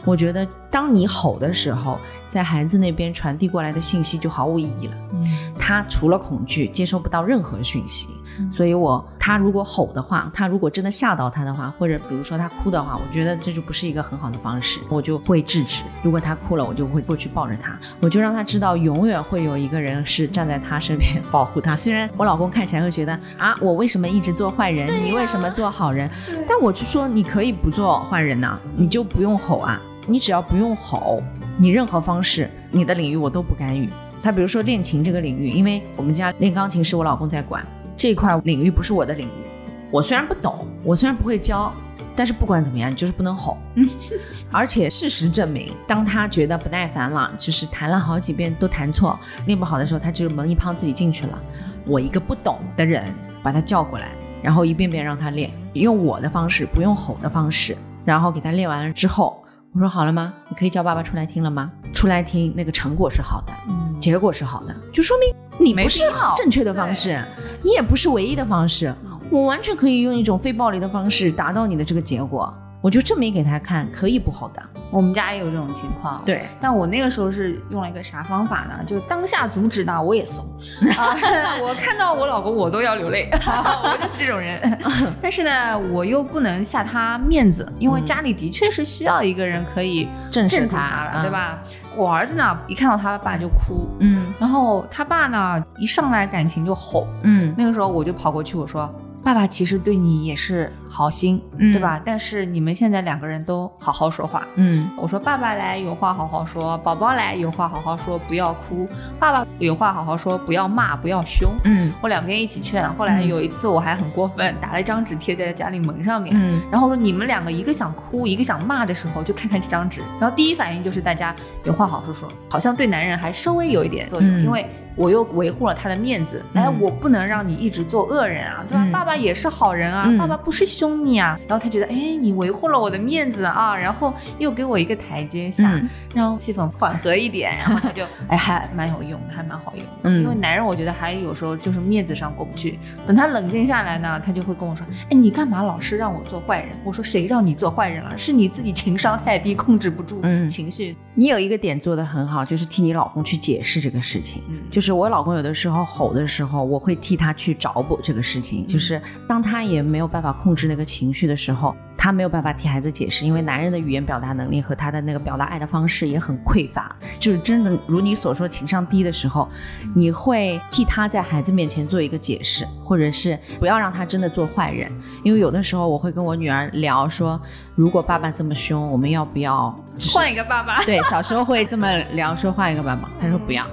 我觉得，当你吼的时候，在孩子那边传递过来的信息就毫无意义了。嗯，他除了恐惧，接收不到任何讯息。所以，我他如果吼的话，他如果真的吓到他的话，或者比如说他哭的话，我觉得这就不是一个很好的方式，我就会制止。如果他哭了，我就会过去抱着他，我就让他知道，永远会有一个人是站在他身边 保护他。虽然我老公看起来会觉得啊，我为什么一直做坏人？你为什么做好人？但我就说，你可以不做坏人呐，你就不用吼啊。你只要不用吼，你任何方式，你的领域我都不干预。他比如说练琴这个领域，因为我们家练钢琴是我老公在管，这块领域不是我的领域。我虽然不懂，我虽然不会教，但是不管怎么样，你就是不能吼。而且事实证明，当他觉得不耐烦了，就是弹了好几遍都弹错，练不好的时候，他就是门一胖自己进去了。我一个不懂的人把他叫过来，然后一遍遍让他练，用我的方式，不用吼的方式，然后给他练完了之后。我说好了吗？你可以叫爸爸出来听了吗？出来听，那个成果是好的，嗯，结果是好的，就说明你没是正确的方式，你也不是唯一的方式，我完全可以用一种非暴力的方式达到你的这个结果。我就证明给他看，可以不好的。我们家也有这种情况，对。但我那个时候是用了一个啥方法呢？就当下阻止呢，我也怂。我看到我老公，我都要流泪。我就是这种人。但是呢，我又不能下他面子，因为家里的确是需要一个人可以正视他了，对吧？我儿子呢，一看到他爸就哭，嗯。然后他爸呢，一上来感情就吼，嗯。那个时候我就跑过去，我说。爸爸其实对你也是好心，对吧？但是你们现在两个人都好好说话。嗯，我说爸爸来有话好好说，宝宝来有话好好说，不要哭。爸爸有话好好说，不要骂，不要凶。嗯，我两边一起劝。后来有一次我还很过分，打了一张纸贴在家里门上面。嗯，然后说你们两个一个想哭，一个想骂的时候，就看看这张纸。然后第一反应就是大家有话好说说，好像对男人还稍微有一点作用，因为。我又维护了他的面子，哎，我不能让你一直做恶人啊，对吧？爸爸也是好人啊，爸爸不是凶你啊。然后他觉得，哎，你维护了我的面子啊，然后又给我一个台阶下，让气氛缓和一点，然后他就，哎，还蛮有用的，还蛮好用。嗯，因为男人我觉得还有时候就是面子上过不去，等他冷静下来呢，他就会跟我说，哎，你干嘛老是让我做坏人？我说谁让你做坏人了？是你自己情商太低，控制不住情绪。你有一个点做的很好，就是替你老公去解释这个事情，就是。就是我老公有的时候吼的时候，我会替他去找补这个事情。就是当他也没有办法控制那个情绪的时候，他没有办法替孩子解释，因为男人的语言表达能力和他的那个表达爱的方式也很匮乏。就是真的如你所说情商低的时候，你会替他在孩子面前做一个解释，或者是不要让他真的做坏人。因为有的时候我会跟我女儿聊说，如果爸爸这么凶，我们要不要换一个爸爸？对，小时候会这么聊说换一个爸爸，他说不要。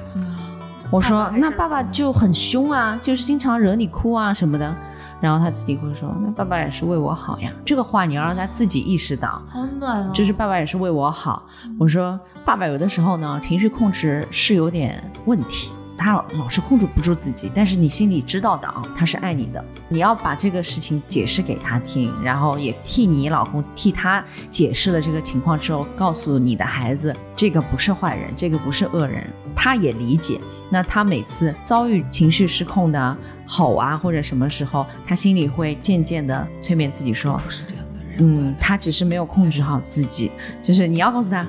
我说那爸爸就很凶啊，就是经常惹你哭啊什么的。然后他自己会说，那爸爸也是为我好呀。这个话你要让他自己意识到，好暖哦。就是爸爸也是为我好。我说爸爸有的时候呢，情绪控制是有点问题，他老是控制不住自己。但是你心里知道的啊，他是爱你的。你要把这个事情解释给他听，然后也替你老公替他解释了这个情况之后，告诉你的孩子，这个不是坏人，这个不是恶人。他也理解，那他每次遭遇情绪失控的吼啊或者什么时候，他心里会渐渐的催眠自己说，不是这样的人，嗯，他只是没有控制好自己。就是你要告诉他，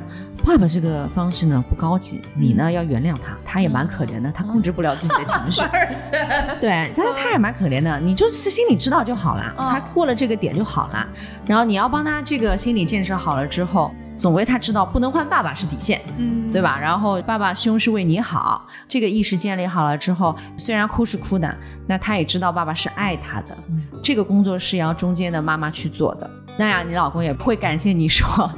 爸爸这个方式呢不高级，你呢要原谅他，他也蛮可怜的，他控制不了自己的情绪。对，他他也蛮可怜的，你就是心里知道就好了，他过了这个点就好了。然后你要帮他这个心理建设好了之后。总归他知道不能换爸爸是底线，嗯，对吧？然后爸爸凶是为你好，这个意识建立好了之后，虽然哭是哭的，那他也知道爸爸是爱他的。这个工作是要中间的妈妈去做的。那样你老公也不会感谢你说，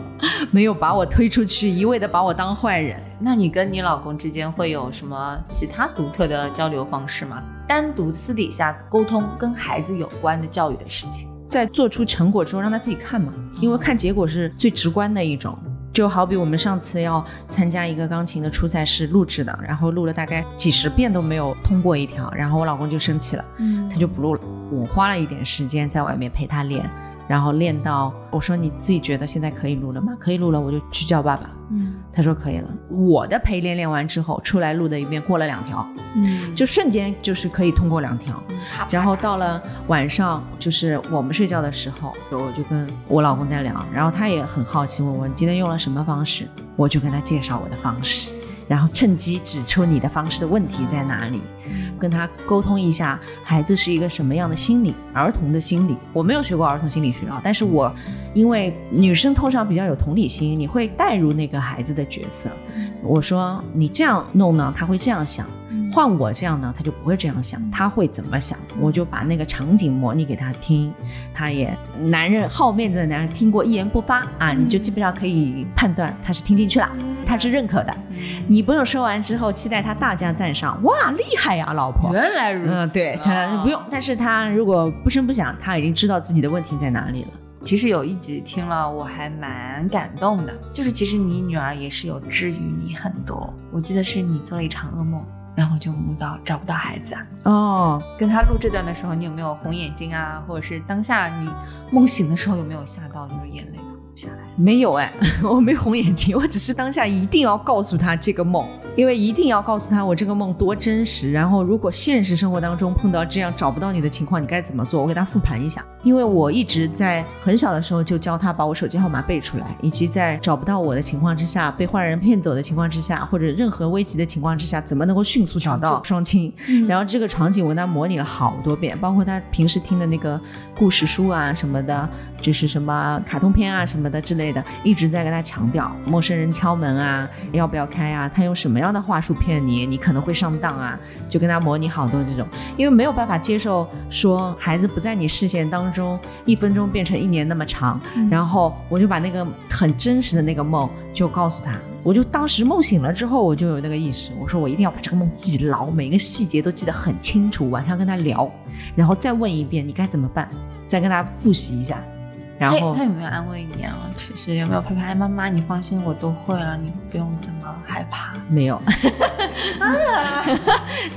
没有把我推出去，一味的把我当坏人。那你跟你老公之间会有什么其他独特的交流方式吗？单独私底下沟通跟孩子有关的教育的事情。在做出成果之后，让他自己看嘛，因为看结果是最直观的一种。就好比我们上次要参加一个钢琴的初赛是录制的，然后录了大概几十遍都没有通过一条，然后我老公就生气了，嗯，他就不录了。我花了一点时间在外面陪他练，然后练到我说你自己觉得现在可以录了吗？可以录了，我就去叫爸爸。嗯，他说可以了。我的陪练练完之后出来录的一遍过了两条，嗯，就瞬间就是可以通过两条。然后到了晚上，就是我们睡觉的时候，我就跟我老公在聊，然后他也很好奇问我你今天用了什么方式，我就跟他介绍我的方式。然后趁机指出你的方式的问题在哪里，跟他沟通一下，孩子是一个什么样的心理，儿童的心理。我没有学过儿童心理学啊，但是我因为女生通常比较有同理心，你会带入那个孩子的角色。我说你这样弄呢，他会这样想。换我这样呢，他就不会这样想，他会怎么想？我就把那个场景模拟给他听，他也男人好面子的男人听过一言不发啊，你就基本上可以判断他是听进去了，他是认可的。你不用说完之后期待他大加赞赏，哇，厉害呀，老婆！原来如此，嗯对他不用，但是他如果不声不响，他已经知道自己的问题在哪里了。其实有一集听了我还蛮感动的，就是其实你女儿也是有治愈你很多。我记得是你做了一场噩梦。然后就梦到找不到孩子啊！哦，跟他录这段的时候，你有没有红眼睛啊？或者是当下你梦醒的时候有没有吓到，就是眼泪流下来？没有哎，我没红眼睛，我只是当下一定要告诉他这个梦。因为一定要告诉他我这个梦多真实，然后如果现实生活当中碰到这样找不到你的情况，你该怎么做？我给他复盘一下。因为我一直在很小的时候就教他把我手机号码背出来，以及在找不到我的情况之下，被坏人骗走的情况之下，或者任何危急的情况之下，怎么能够迅速找到双亲？然后这个场景我跟他模拟了好多遍，包括他平时听的那个故事书啊什么的，就是什么卡通片啊什么的之类的，一直在跟他强调陌生人敲门啊，要不要开啊？他用什么样？的话术骗你，你可能会上当啊！就跟他模拟好多这种，因为没有办法接受说孩子不在你视线当中，一分钟变成一年那么长。然后我就把那个很真实的那个梦就告诉他，我就当时梦醒了之后，我就有那个意识，我说我一定要把这个梦记牢，每一个细节都记得很清楚。晚上跟他聊，然后再问一遍你该怎么办，再跟他复习一下。然后他有没有安慰你啊？其实有没有拍拍妈妈？你放心，我都会了，你不用这么害怕。没有，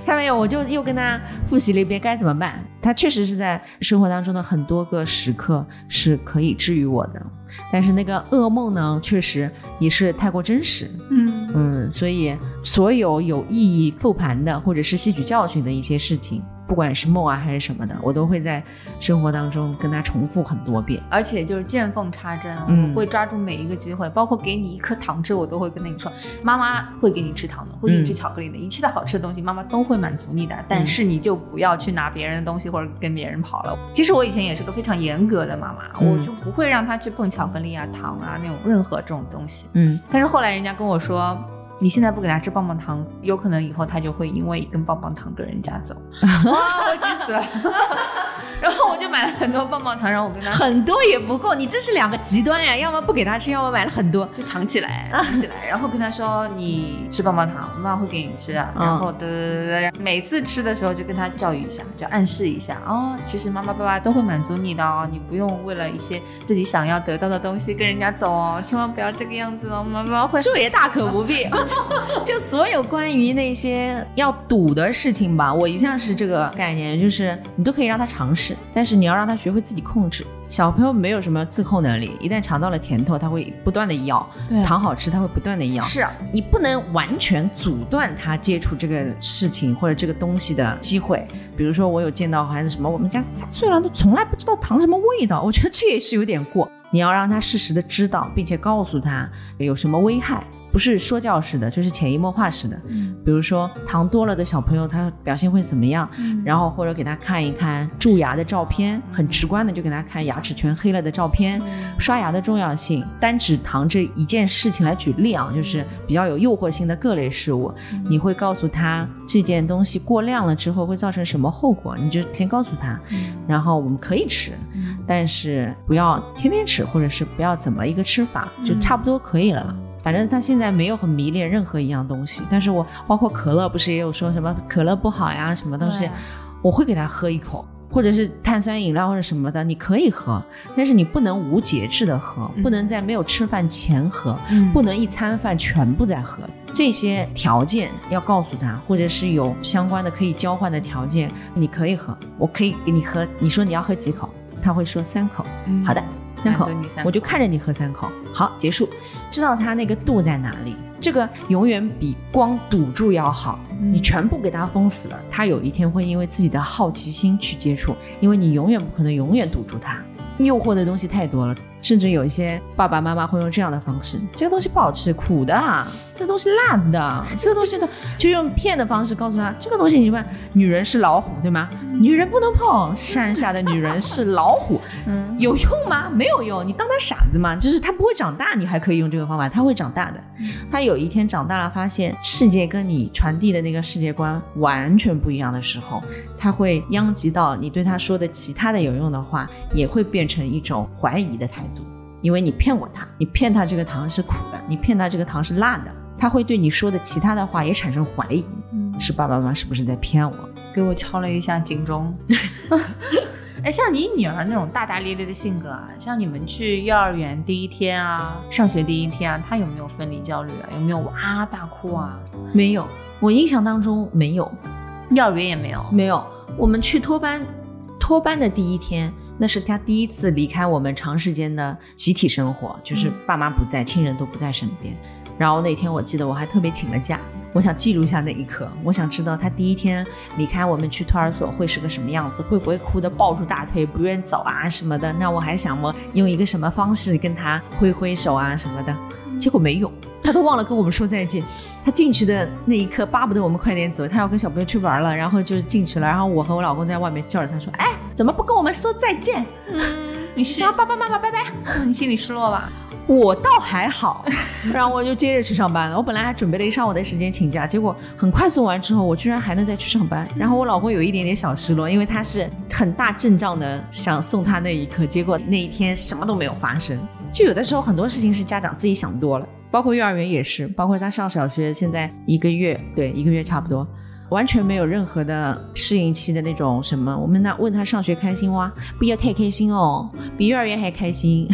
看 没有？我就又跟他复习了一遍该怎么办。他确实是在生活当中的很多个时刻是可以治愈我的，但是那个噩梦呢，确实也是太过真实。嗯嗯，所以所有有意义复盘的或者是吸取教训的一些事情。不管是梦啊还是什么的，我都会在生活当中跟他重复很多遍。而且就是见缝插针，嗯我会抓住每一个机会，包括给你一颗糖吃，我都会跟你说，妈妈会给你吃糖的，会给你吃巧克力的，一切的好吃的东西，妈妈都会满足你的。但是你就不要去拿别人的东西或者跟别人跑了。其实我以前也是个非常严格的妈妈，嗯我就不会让他去碰巧克力啊、糖啊那种任何这种东西。嗯，但是后来人家跟我说。你现在不给他吃棒棒糖，有可能以后他就会因为一根棒棒糖跟人家走。哇，我急死了！然后我就买了很多棒棒糖，然后我跟他很多也不够，你这是两个极端呀，要么不给他吃，要么买了很多。就藏起来，藏起来，然后跟他说你吃棒棒糖，妈妈会给你吃啊。嗯然后的每次吃的时候就跟他教育一下，就暗示一下哦，其实妈妈爸爸都会满足你的哦，你不用为了一些自己想要得到的东西跟人家走哦，千万不要这个样子哦，妈妈会。这也大可不必。就所有关于那些要赌的事情吧，我一向是这个概念，就是你都可以让他尝试，但是你要让他学会自己控制。小朋友没有什么自控能力，一旦尝到了甜头，他会不断的要，糖好吃，他会不断的要。是啊，你不能完全阻断他接触这个事情或者这个东西的机会。比如说，我有见到孩子什么，我们家三岁了都从来不知道糖什么味道，我觉得这也是有点过。你要让他适时的知道，并且告诉他有什么危害，不是说教式的，就是潜移默化式的。比如说糖多了的小朋友，他表现会怎么样？然后或者给他看一看蛀牙的照片，很直观的就给他看牙齿全黑了的照片，刷牙的重要性，单指糖这一件事情来举例啊，就是比较有诱惑性的各类事物，你会告诉他这件东西过量了之后会造成什么后果，你就先告诉他，然后我们可以吃，但是不要天天吃，或者是不要怎么一个吃法，就差不多可以了。反正他现在没有很迷恋任何一样东西，但是我包括可乐，不是也有说什么可乐不好呀，什么东西，我会给他喝一口，或者是碳酸饮料或者什么的，你可以喝，但是你不能无节制的喝，嗯不能在没有吃饭前喝，嗯不能一餐饭全部在喝。这些条件要告诉他，或者是有相关的可以交换的条件，你可以喝，我可以给你喝。你说你要喝几口，他会说三口。嗯好的，三口我就看着你喝三口。好，结束，知道他那个度在哪里。这个永远比光堵住要好。嗯你全部给他封死了，他有一天会因为自己的好奇心去接触，因为你永远不可能永远堵住他。诱惑的东西太多了，甚至有一些爸爸妈妈会用这样的方式：这个东西不好吃，苦的啊；这个东西辣的，这个东西呢，就用骗的方式告诉他，这个东西你问女人是老虎，对吗？女人不能碰，山下的女人是老虎，嗯有用吗？没有用，你当他傻子吗？就是他不会长大，你还可以用这个方法，他会长大的。他有一天长大了，发现世界跟你传递的那个世界观完全不一样的时候，他会殃及到你对他说的其他的有用的话，也会变成一种怀疑的态度，因为你骗过他，你骗他这个糖是苦的，你骗他这个糖是辣的，他会对你说的其他的话也产生怀疑，嗯是爸爸妈妈是不是在骗我？给我敲了一下警钟。哎，像你女儿那种大大咧咧的性格啊，像你们去幼儿园第一天啊，上学第一天啊，她有没有分离焦虑啊？有没有哇大哭啊？没有，我印象当中没有。幼儿园也没有。没有，我们去托班，托班的第一天，那是他第一次离开我们长时间的集体生活，就是爸妈不在，亲人都不在身边。然后那天我记得我还特别请了假，我想记录一下那一刻，我想知道他第一天离开我们去托儿所会是个什么样子，会不会哭得抱住大腿不愿走啊什么的。那我还想我用一个什么方式跟他挥挥手啊什么的，结果没有，他都忘了跟我们说再见。他进去的那一刻，巴不得我们快点走，他要跟小朋友去玩了，然后就进去了，然后我和我老公在外面叫着他说：“哎，怎么不跟我们说再见？”嗯，你是说爸爸妈妈拜拜。你心里失落吧？我倒还好，然后我就接着去上班了。我本来还准备了一上午的时间请假，结果很快送完之后，我居然还能再去上班。然后我老公有一点点小失落，因为他是很大阵仗的想送他那一刻，结果那一天什么都没有发生。就有的时候很多事情是家长自己想多了，包括幼儿园也是，包括他上小学现在一个月，对一个月差不多。完全没有任何的适应期的那种什么，我们那问他上学开心哇，不要太开心哦，比幼儿园还开心。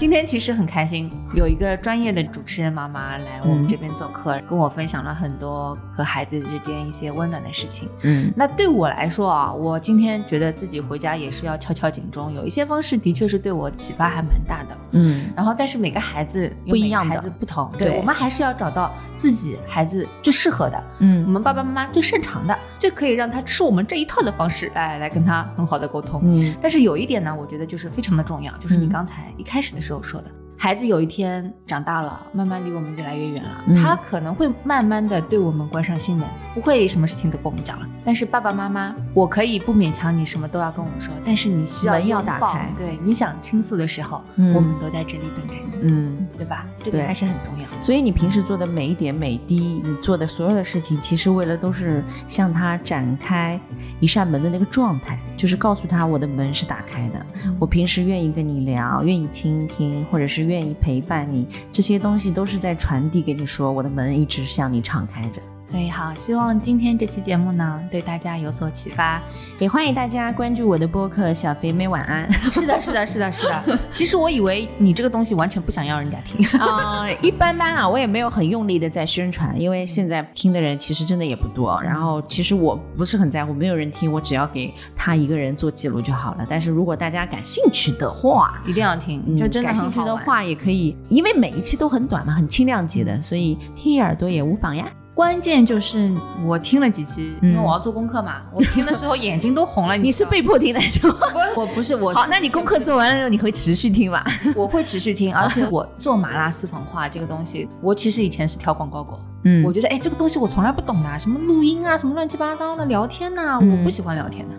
今天其实很开心，有一个专业的主持人妈妈来我们这边做客，跟我分享了很多和孩子之间一些温暖的事情。嗯。那对我来说啊，我今天觉得自己回家也是要敲敲警钟，有一些方式的确是对我启发还蛮大的。嗯。然后，但是每个孩子不一样的。孩子不同，对我们还是要找到自己孩子最适合的，嗯。我嗯们爸爸妈妈最擅长的，最可以让他吃我们这一套的方式来来跟他很好的沟通。嗯。但是有一点呢，我觉得就是非常的重要，就是你嗯。刚才一开始的时候时候说的。孩子有一天长大了，慢慢离我们越来越远了，嗯他可能会慢慢的对我们关上心门，不会什么事情都跟我们讲了。但是爸爸妈妈，我可以不勉强你什么都要跟我们说，但是你需要门要打开对，你想倾诉的时候，嗯我们都在这里等着你，嗯。对吧？这个对还是很重要。所以你平时做的每一点每滴，你做的所有的事情，其实为了都是向他展开一扇门的那个状态，就是告诉他我的门是打开的，我平时愿意跟你聊，愿意倾听，或者是愿意陪伴你，这些东西都是在传递给你说，我的门一直向你敞开着。所以好，希望今天这期节目呢，对大家有所启发。也欢迎大家关注我的播客《小肥妹晚安》。是的，是的，是的，是的。其实我以为你这个东西完全不想要人家听。啊、一般般啊，我也没有很用力的在宣传，因为现在听的人其实真的也不多。然后其实我不是很在乎，没有人听，我只要给他一个人做记录就好了。但是如果大家感兴趣的话，一定要听，嗯就真的感。兴趣的话，也可以，因为每一期都很短嘛，很轻量级的，所以听一耳朵也无妨呀。关键就是我听了几期，嗯因为我要做功课嘛，我听的时候眼睛都红了。你是被迫听的是吗？我不是我那你功课做完了之后，你会持续听吧？我会持续听，而且我做麻辣私房话这个东西，我其实以前是挑广告狗，嗯我觉得哎这个东西我从来不懂的，什么录音啊，什么乱七八糟的聊天呐、嗯我不喜欢聊天的。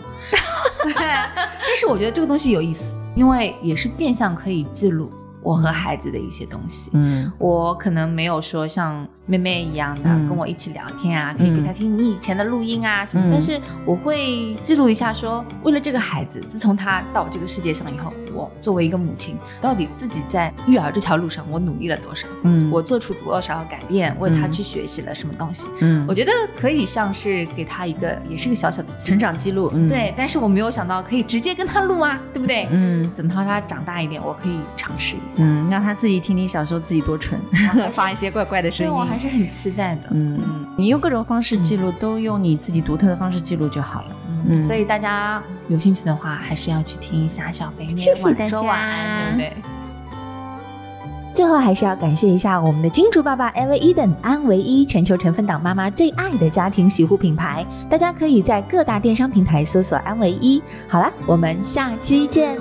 对，但是我觉得这个东西有意思，因为也是变相可以记录我和孩子的一些东西。嗯。我可能没有说像妹妹一样的嗯。跟我一起聊天啊，可以给她听你以前的录音啊什么，嗯。但是我会记录一下说，为了这个孩子，自从他到这个世界上以后，我作为一个母亲，到底自己在育儿这条路上我努力了多少，嗯我做出多少改变，为他嗯去学习了什么东西，嗯我觉得可以像是给他一个，也是个小小的成长记录，嗯，对，但是我没有想到可以直接跟他录啊，对不对？嗯。等到他长大一点，我可以尝试一下。嗯，让他自己听听小时候自己多蠢，发一些怪怪的声音。我还是很期待的。嗯，你用各种方式记录，都用你自己独特的方式记录就好了。所以大家有兴趣的话，还是要去听一下小肥妹谢谢晚大家说晚安，对不对？最后还是要感谢一下我们的金主爸爸 Ever Eden 安唯一全球成分党妈妈最爱的家庭洗护品牌，大家可以在各大电商平台搜索安唯一。好啦，我们下期见。